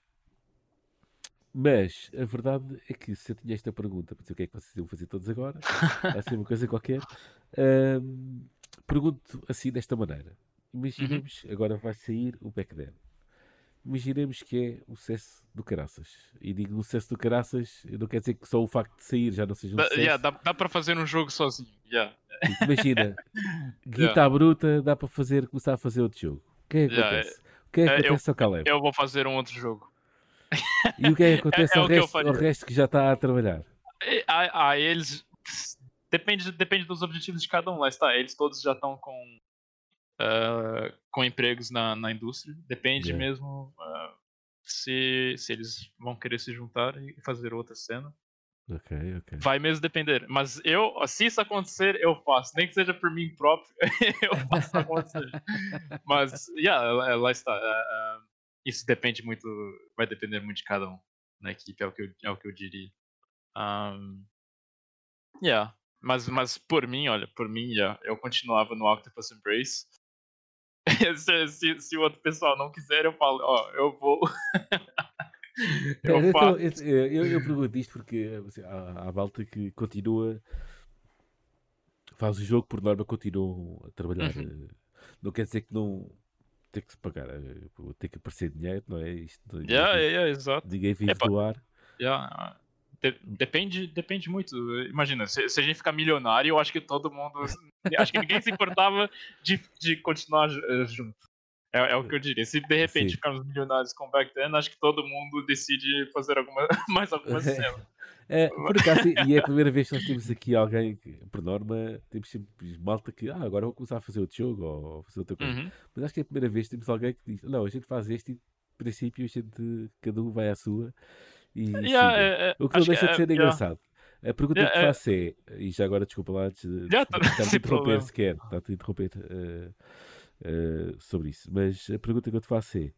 mas a verdade é que se eu tinha esta pergunta, para dizer o que é que vocês iam fazer todos agora, assim uma coisa qualquer, uh, pergunto assim desta maneira. Imaginemos, uhum. agora vai sair o Back Then. Imaginemos que é o sucesso do Caraças. E digo o sucesso do Caraças, não quer dizer que só o facto de sair já não seja um sucesso. Yeah, dá, dá para fazer um jogo sozinho. Yeah. Tipo, imagina, guitarra yeah. bruta, dá para fazer, começar a fazer outro jogo. O que é que acontece? O que é que é, acontece eu, ao Caleb? Eu vou fazer um outro jogo. E o que é que acontece é, é ao, resto, ao, resto, que já está a trabalhar? Ah, eles. Depende, depende dos objetivos de cada um, lá está. Eles todos já estão com, uh, com empregos na, na indústria. Depende mesmo uh, se, se eles vão querer se juntar e fazer outra cena. Ok, ok. Vai mesmo depender. Mas eu, se isso acontecer, eu faço. Nem que seja por mim próprio, eu faço acontecer. Mas, yeah, lá está. Uh, isso depende muito, vai depender muito de cada um na equipe, é o que eu, é o que eu diria. Um, yeah. Mas, mas por mim, olha, por mim, yeah, eu continuava no Octopus Embrace. se, se, se, o outro pessoal não quiser, eu falo, ó, oh, eu vou. eu, então, eu, eu, pergunto isto porque assim, há, há malta que continua, faz o jogo, por norma, continuam a trabalhar. Uhum. Eh, não quer dizer que não tem que se pagar, eh, tem que aparecer dinheiro, não é? Isto, yeah, yeah, yeah, exato. Ninguém vive do ar. Yeah. De depende, depende muito. Imagina, se, se, a gente ficar milionário, eu acho que todo mundo. acho que ninguém se importava de, de continuar uh, junto. É, é, o que eu diria. Se de repente Sim. ficarmos milionários com Back Then, acho que todo mundo decide fazer alguma, mais alguma cena. É, por acaso, e é a primeira vez que nós temos aqui alguém que, por norma, temos sempre malta que, ah, agora vou começar a fazer outro jogo ou fazer outra coisa. Uhum. Mas acho que é a primeira vez que temos alguém que diz, não, a gente faz este e, princípio, a gente, cada um vai à sua. E, yeah, é, é, o que não deixa de ser é, engraçado. A pergunta que te faço é, e já agora desculpa lá antes de Já, tá- a sem interromper sequer, está a te interromper sobre isso, mas a pergunta que eu te faço é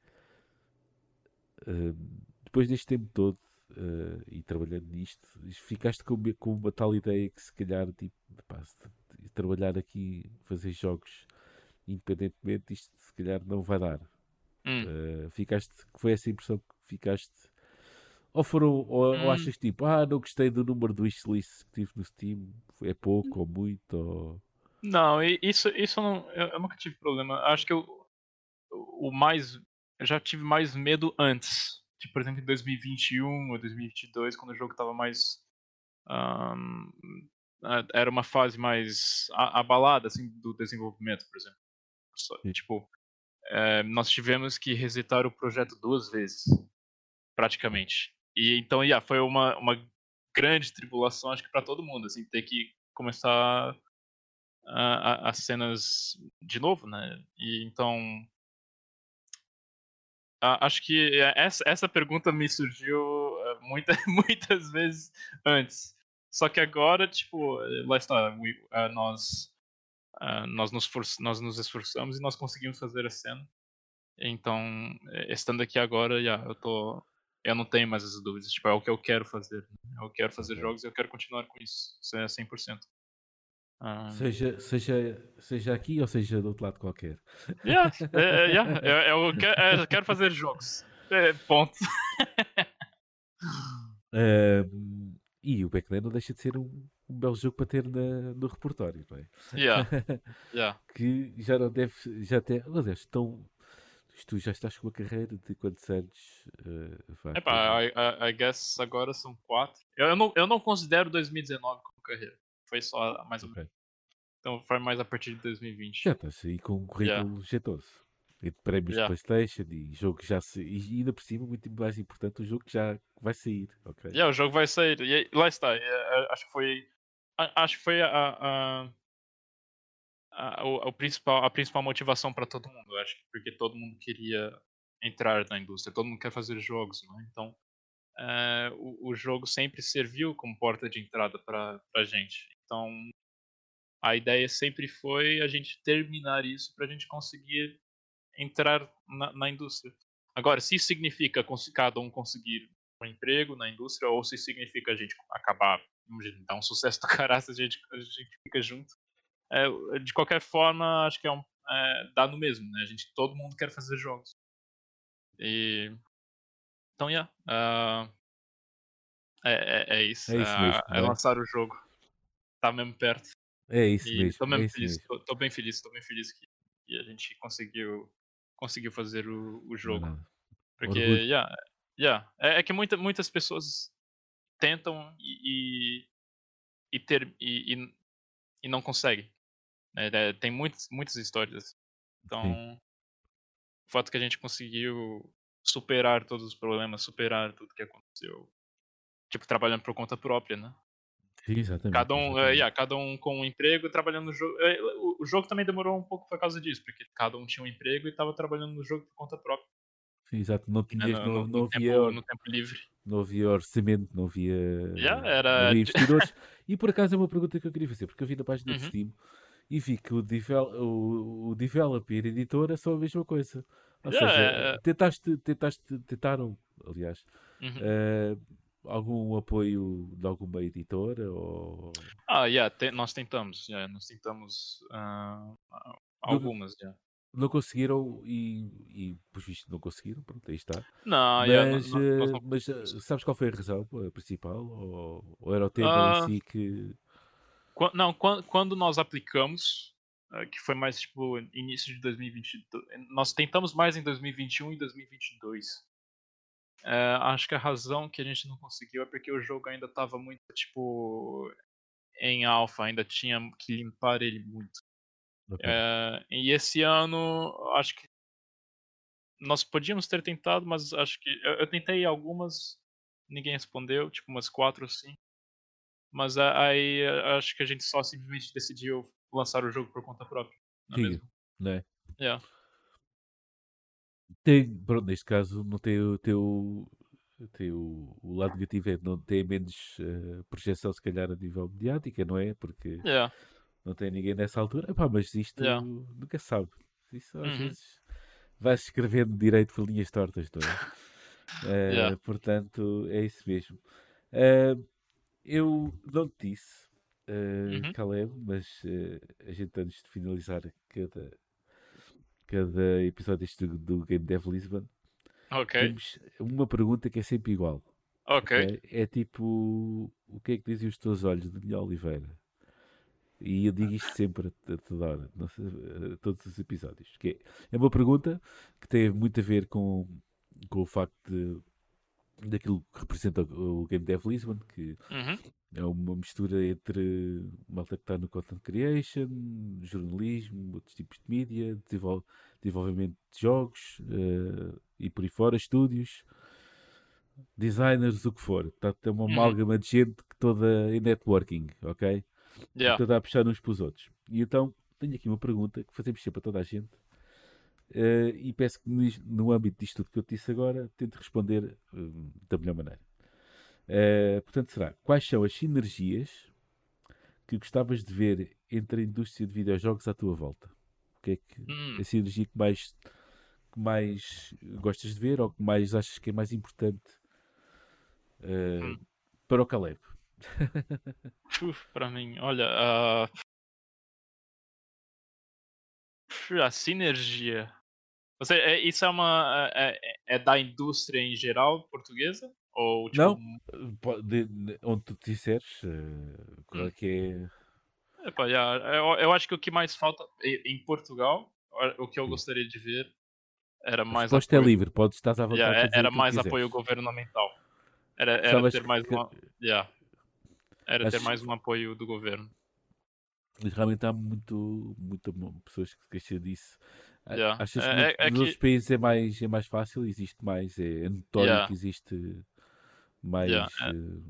depois deste tempo todo eh, e trabalhando nisto, ficaste com, com uma tal ideia que se calhar tipo, pá, trabalhar aqui, fazer jogos independentemente, isto se calhar não vai dar. Hum. Uh, ficaste, foi essa impressão que ficaste? Ou foram, ou, ou Hum. achas tipo, ah, não gostei do número do wishlist que tive no Steam, é pouco ou muito? Ou... Não, isso, isso eu, não, eu, eu nunca tive problema. Acho que eu, o mais. Eu já tive mais medo antes. Por exemplo, em 2021 ou 2022, quando o jogo tava mais. ah, era uma fase mais abalada, assim, do desenvolvimento, por exemplo. Só-. Tipo, eh, nós tivemos que resetar o projeto duas vezes, praticamente. E então, yeah, foi uma, uma grande tribulação, acho que para todo mundo, assim, ter que começar as cenas de novo, né? E então acho que essa, essa pergunta me surgiu eh, muita, muitas vezes antes. Só que agora, tipo, lá está, we- ah, nós ah, nós nos forç- nós nos esforçamos e nós conseguimos fazer a cena. Então, estando aqui agora, yeah, eu tô eu não tenho mais essas dúvidas, tipo, é o que eu quero fazer. né? Eu quero fazer Ok. jogos e eu quero continuar com isso, isso é 100%. Ah, Seja, seja, seja aqui ou seja do outro lado qualquer. Yeah, é, é, yeah, eu, eu quero, eu quero fazer jogos. É, ponto. Um, e o Backman não deixa de ser um, um belo jogo para ter na- no repertório, não é? Yeah, yeah. que já não deve, já até, aliás, tão, tu já estás com uma carreira de quantos anos? Uh, Epá, I, I, I guess agora são quatro. Eu, eu, não, eu não considero 2019 como carreira. Foi só mais ou menos. Ok. Então foi mais a partir de 2020. Já estás aí com um currículo jeitoso. E de prémios Yeah. de Playstation e jogo que já se, e ainda por cima, muito mais importante, o jogo que já vai sair, ok? Yeah, o jogo vai sair. E lá está. é, é, acho que foi. a- Acho que foi a. a, a, o, o principal, a principal motivação para todo mundo. Acho que porque todo mundo queria entrar na indústria, todo mundo quer fazer jogos, não é? Então, é, o, o jogo sempre serviu como porta de entrada para a gente. Então, a ideia sempre foi a gente terminar isso para a gente conseguir entrar na, na indústria. Agora, se isso significa cada um conseguir um emprego na indústria, ou se significa a gente acabar, imagina, dar um sucesso do caralho, a gente, a gente fica junto. É, de qualquer forma, acho que é um, é, dá no mesmo, né? A gente, todo mundo quer fazer jogos. E, então, yeah, ah, é, é, é isso. É isso ah, mesmo, é né? lançar o jogo. Tá mesmo perto. É isso E mesmo, tô é mesmo isso feliz, mesmo. tô, tô bem feliz, tô bem feliz que, que a gente conseguiu, conseguiu fazer o, o Não é jogo. Porque, Orgulho. yeah, yeah. É, é que muita, muitas pessoas tentam e, e, ter, e, e, e não conseguem. né? É, tem muitas, muitas histórias. Então, o fato que a gente conseguiu superar todos os problemas, superar tudo que aconteceu, tipo, trabalhando por conta própria, né? Exatamente. Cada um, é, exatamente. yeah, cada um com um emprego e trabalhando no jogo. É, o, o jogo também demorou um pouco por causa disso, porque cada um tinha um emprego e estava trabalhando no jogo por conta própria. Exato, não né, tinhas, no, não, no- no havia, tempo, no tempo livre. não havia orçamento, não havia, Yeah, era havia investidores. e por acaso é uma pergunta que eu queria fazer, porque eu vi na página do Uhum. Steam e vi que o, devel, o, o developer e a editora são a mesma coisa. Ou Yeah, seja, é- tentaste, tentaste, tentaram, aliás, Uhum. eh, algum apoio de alguma editora ou Ah, yeah, te- nós tentamos, yeah, nós tentamos ah, ah, algumas, yeah. não conseguiram e, e por visto não conseguiram, pronto, aí está. Não, yeah, Mas, nós- nós eh, não mas eh, sabes qual foi a razão eh, principal? Ou, ou era o tema Ah, em si que. Não, quan- quando nós aplicamos, ah, que foi mais tipo início de 2022, nós tentamos mais em 2021 e 2022. É, acho que a razão que a gente não conseguiu é porque o jogo ainda estava muito tipo em alfa, ainda tinha que limpar ele muito. Ok. É, e esse ano, acho que nós podíamos ter tentado, mas acho que eu, eu tentei algumas, ninguém respondeu, tipo umas quatro assim. Mas a- aí acho que a gente só simplesmente decidiu lançar o jogo por conta própria. Não é mesmo? não é? Yeah. Tem, pronto, neste caso não tem o teu tem o, o lado negativo é não ter menos uh, projeção, se calhar, a nível mediática, não é? Porque yeah. não tem ninguém nessa altura. Epá, mas isto yeah. nunca sabe. Isso às uhum. vezes vai-se escrevendo direito por linhas tortas, não é? Yeah. Portanto, é isso mesmo. Eu não te disse, uh, uhum. Caleb, mas a gente antes de finalizar cada, cada episódio deste do, do Game Dev Lisbon, okay. temos uma pergunta que é sempre igual. Ok. okay? É tipo, o que é que dizem os teus olhos de Daniel Oliveira? E eu digo isto sempre a, toda hora, a todos os episódios. Que é, é uma pergunta que tem muito a ver com, com o facto de daquilo que representa o Game Dev Lisbon, que uhum. É uma mistura entre malta que está no content creation, jornalismo, outros tipos de mídia, desenvol desenvolvimento de jogos uh, e por aí fora, estúdios, designers, o que for. Está é uma uhum. amálgama de gente que toda em networking, ok? Yeah. Toda a puxar uns para os outros. E então tenho aqui uma pergunta que fazemos sempre a toda a gente Uh, e peço que no âmbito disto tudo que eu te disse agora, tente responder uh, da melhor maneira. Uh, portanto, será quais são as sinergias que gostavas de ver entre a indústria de videojogos à tua volta? O que é que hum. a sinergia que mais, que mais gostas de ver ou que mais achas que é mais importante hum. para o Caleb? Uf, para mim, olha, uh... a sinergia você, é, isso é uma. É, é, é, da indústria em geral portuguesa? Ou, tipo... Não, de, de, onde tu disseres, uh, qual é hum. que é. Yeah, eu, eu, acho que o que mais falta em Portugal, o que eu gostaria de ver era mais. Resposta é apoio... é livre, pode estar à vontade. Yeah, era mais apoio governamental. Era, era ter mais que... uma. Yeah. Era acho... ter mais um apoio do governo. Realmente há muito, muito pessoas que se queixam disso. Yeah. Achas que é, é, nos outros países é mais, é mais fácil? Existe mais, é, é notório yeah. que existe mais. Yeah. Uh...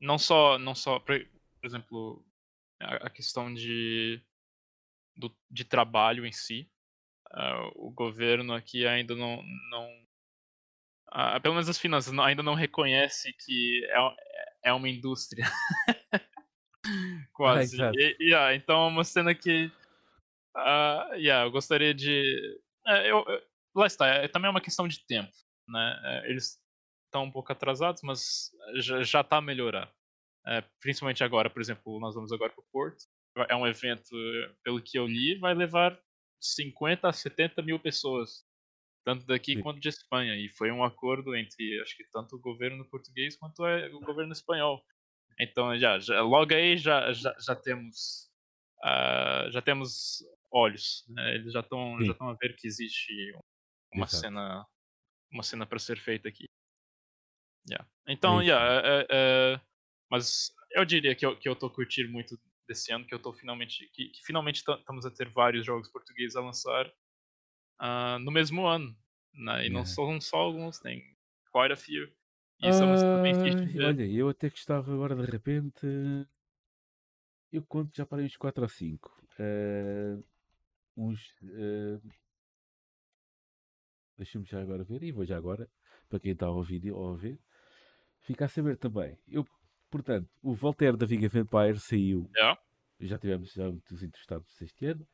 Não só, não só por, exemplo, a, questão de, do, de trabalho em si. Uh, o governo aqui ainda não. não uh, pelo menos as finanças não, ainda não reconhece que é, é uma indústria. Quase. Ah, e, yeah, então é uma cena que Uh, yeah, eu gostaria de. É, eu, eu, lá está, é, também é uma questão de tempo. Né? É, eles estão um pouco atrasados, mas já, já tá a melhorar. É, principalmente agora, por exemplo, nós vamos agora para o Porto. É um evento, pelo que eu li, vai levar 50 a 70 mil pessoas, tanto daqui Sim. quanto de Espanha. E foi um acordo entre, acho que tanto o governo português quanto o governo espanhol. Então, já, já logo aí já, já, já temos Uh, já temos olhos, né? eles já estão já estão a ver que existe uma Exato. cena uma cena para ser feita aqui. Yeah. Então, yeah, é, é, mas eu diria que eu, que eu tô curtindo muito desse ano, que eu tô finalmente que, que finalmente estamos a ter vários jogos portugueses a lançar uh, no mesmo ano, né? E não são só alguns, tem quite a few. E isso é uma Olha, eu até que estava agora de repente eu conto já para uns 4 ou 5. Uh, uns. Uh, Deixa-me já agora ver, e vou já agora, para quem está a ouvir ou a ver, fica a saber também. Eu, portanto, o Voltaire da Viga Vampire saiu. Yeah. Já tivemos já muitos entrevistados este ano.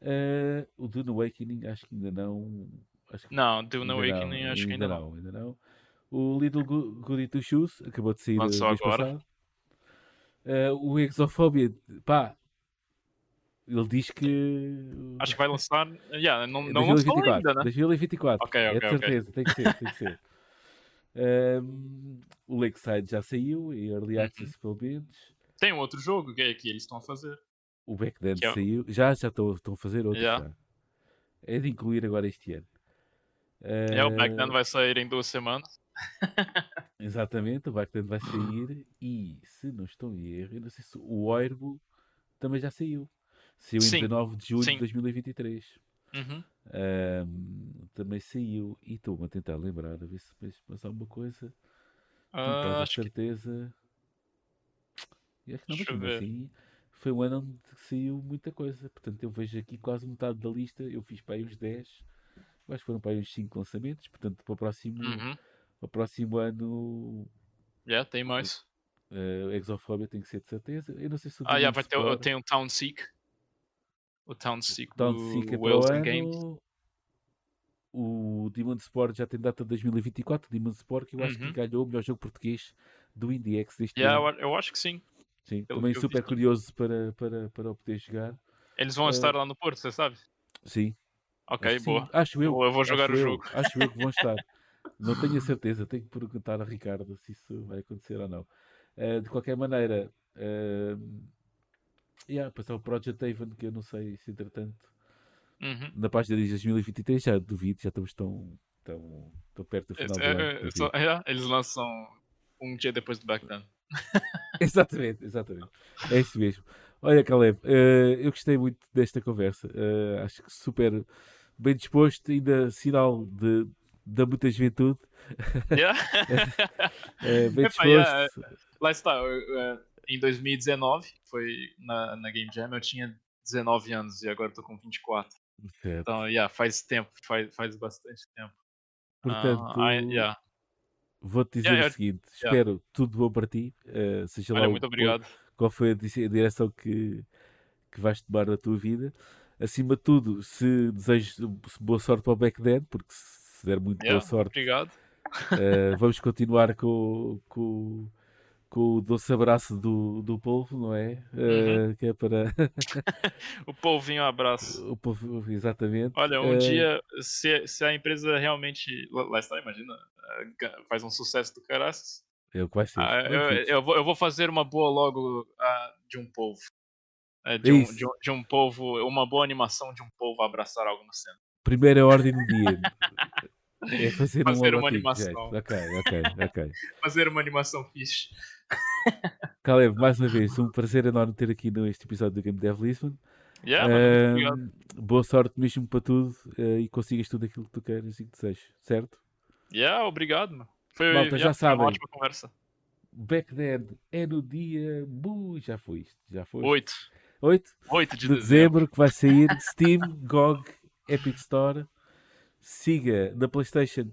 Uh, o Dune Awakening acho que ainda não. Acho que não, Dune Awakening não, acho que ainda não. não. Ainda não. O Little Goody Two Shoes acabou de sair Lançou mês agora. passado. Uh, o Exofobia, pá, ele diz que. Acho que vai lançar. Yeah, não, não 2024, lançou ainda, né? 2024. Ok, ok. É de certeza, okay. tem que ser, tem que ser. Um, o Lakeside já saiu e Early uhum. Access pelo menos. Tem um outro jogo que, é que eles estão a fazer. O Backdance é... saiu. Já, já estão, estão a fazer outro. Yeah. Já. É de incluir agora este ano. Uh... É, o Backdance vai sair em duas semanas. Exatamente, o Backdance vai sair e, se não estou em erro, não sei se o Oirbo também já saiu. Saiu em 19 de julho Sim. de 2023. Uhum. Um, também saiu. E estou-me a tentar lembrar, a ver se mais alguma coisa. Uh, acho certeza. Que... acho que não, mas assim, foi um ano onde saiu muita coisa. Portanto, eu vejo aqui quase metade da lista. Eu fiz para aí uns 10. Eu acho que foram para aí uns 5 lançamentos. Portanto, para o próximo. Uhum o próximo ano. Yeah, tem mais. Uh, Exofobia tem que ser de certeza. Eu não sei se o Ah, yeah, vai ter, tem um Town Seek. O Town Seek Town do Seek é o Wales ano. Games. O Demon Sport já tem data de 2024. O Demon Sport que eu acho Uhum. que ganhou o melhor jogo português do IndieX deste Yeah, ano. eu, eu acho que sim. Sim, pelo também eu super curioso para, para, para o poder jogar. Eles vão Eh, estar lá no Porto, você sabe? Sim. Ok, acho que sim. boa. Acho eu. Eu- eu vou jogar o eu, jogo. Acho eu que vão estar. Não tenho a certeza, tenho que perguntar a Ricardo se isso vai acontecer ou não. Eh, de qualquer maneira, uh, yeah, passar o Project Haven, que eu não sei se entretanto Uhum. na página diz 2023, já duvido, já estamos tão, tão, tão perto do final do É, ano. é, só- é, eles lançam um dia depois do Back Then. Exatamente, exatamente. É isso mesmo. Olha, Caleb, eh, eu gostei muito desta conversa. Eh, acho que super bem disposto, ainda sinal de, de muita juventude. Yeah. Eh, bem Epá, yeah, disposto. Lá está, eu, eh, em 2019, foi na, na Game Jam, eu tinha 19 anos e agora eu tô com 24. Certo. Então, yeah, faz tempo, faz, faz bastante tempo. Portanto, Ah, I- yeah. vou-te dizer Yeah, o seguinte: espero tudo bom para ti. eh, seja Olha, lá muito obrigado. qual foi a di- a direção que, que vais tomar na tua vida. Acima de tudo, se desejo boa sorte para o Back Then, porque se der muito Yeah, boa sorte, Obrigado. Uh, vamos continuar com, com, com o doce abraço do, do polvo, não é? Uh, Uhum. Que é para O polvinho abraço. o polvo, exatamente. Olha, um Uh, dia, se, se a empresa realmente. Lá está, imagina, eh, faz um sucesso do caraças. É que vai ser. Ah, eu, eu, vou, eu vou fazer uma boa logo ah, de um polvo. Eh, de, um, de, um, de um polvo, uma boa animação de um polvo abraçar algo no centro. Primeira ordem do dia é fazer, Fazer um uma logotipo, animação. gente. Ok, ok, ok. Fazer uma animação fixe. Caleb, mais uma vez, um prazer enorme ter aqui neste episódio do Game Dev Lisbon. Yeah, Um, boa sorte mesmo para tudo uh, e consigas tudo aquilo que tu queres e que desejas, certo? Yeah, obrigado, mano. Foi, Malta, já yeah, uma sabem. ótima conversa. Back then é no dia. Bu, já foi isto. Já foi. 8. 8 8 de, de dezembro. dezembro que vai sair Steam, GOG, Epic Store. Siga na PlayStation,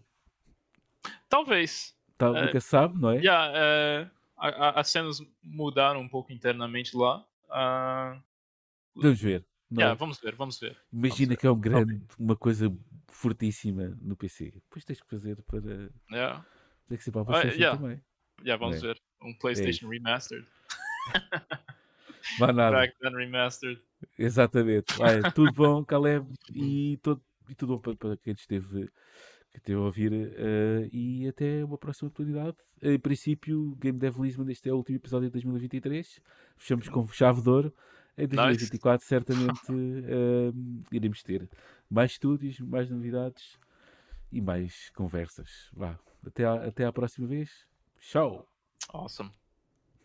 Talvez. tá, É. nunca sabe, não é? Yeah, a- as cenas mudaram um pouco internamente lá. Ah, Vamos ver. não é? yeah, vamos ver, vamos ver. Imagina ver. que é um grande, uma coisa fortíssima no PC. Depois tens que fazer para. Yeah, Tem que ser para a Ah, PlayStation yeah. também. yeah, vamos É. ver. Um PlayStation Remastered. Vá nada. Remastered. Exatamente. Olha, tudo bom, Caleb, e, todo, e tudo bom para, para quem esteve, que esteve a ouvir. eh, e até uma próxima oportunidade. Em princípio, Game Dev Lisbon, este é o último episódio de 2023. Fechamos com chave de ouro. Em 2024, certamente, eh, iremos ter mais estúdios, mais novidades e mais conversas. Vá, até, à- até à próxima vez. Tchau! Awesome.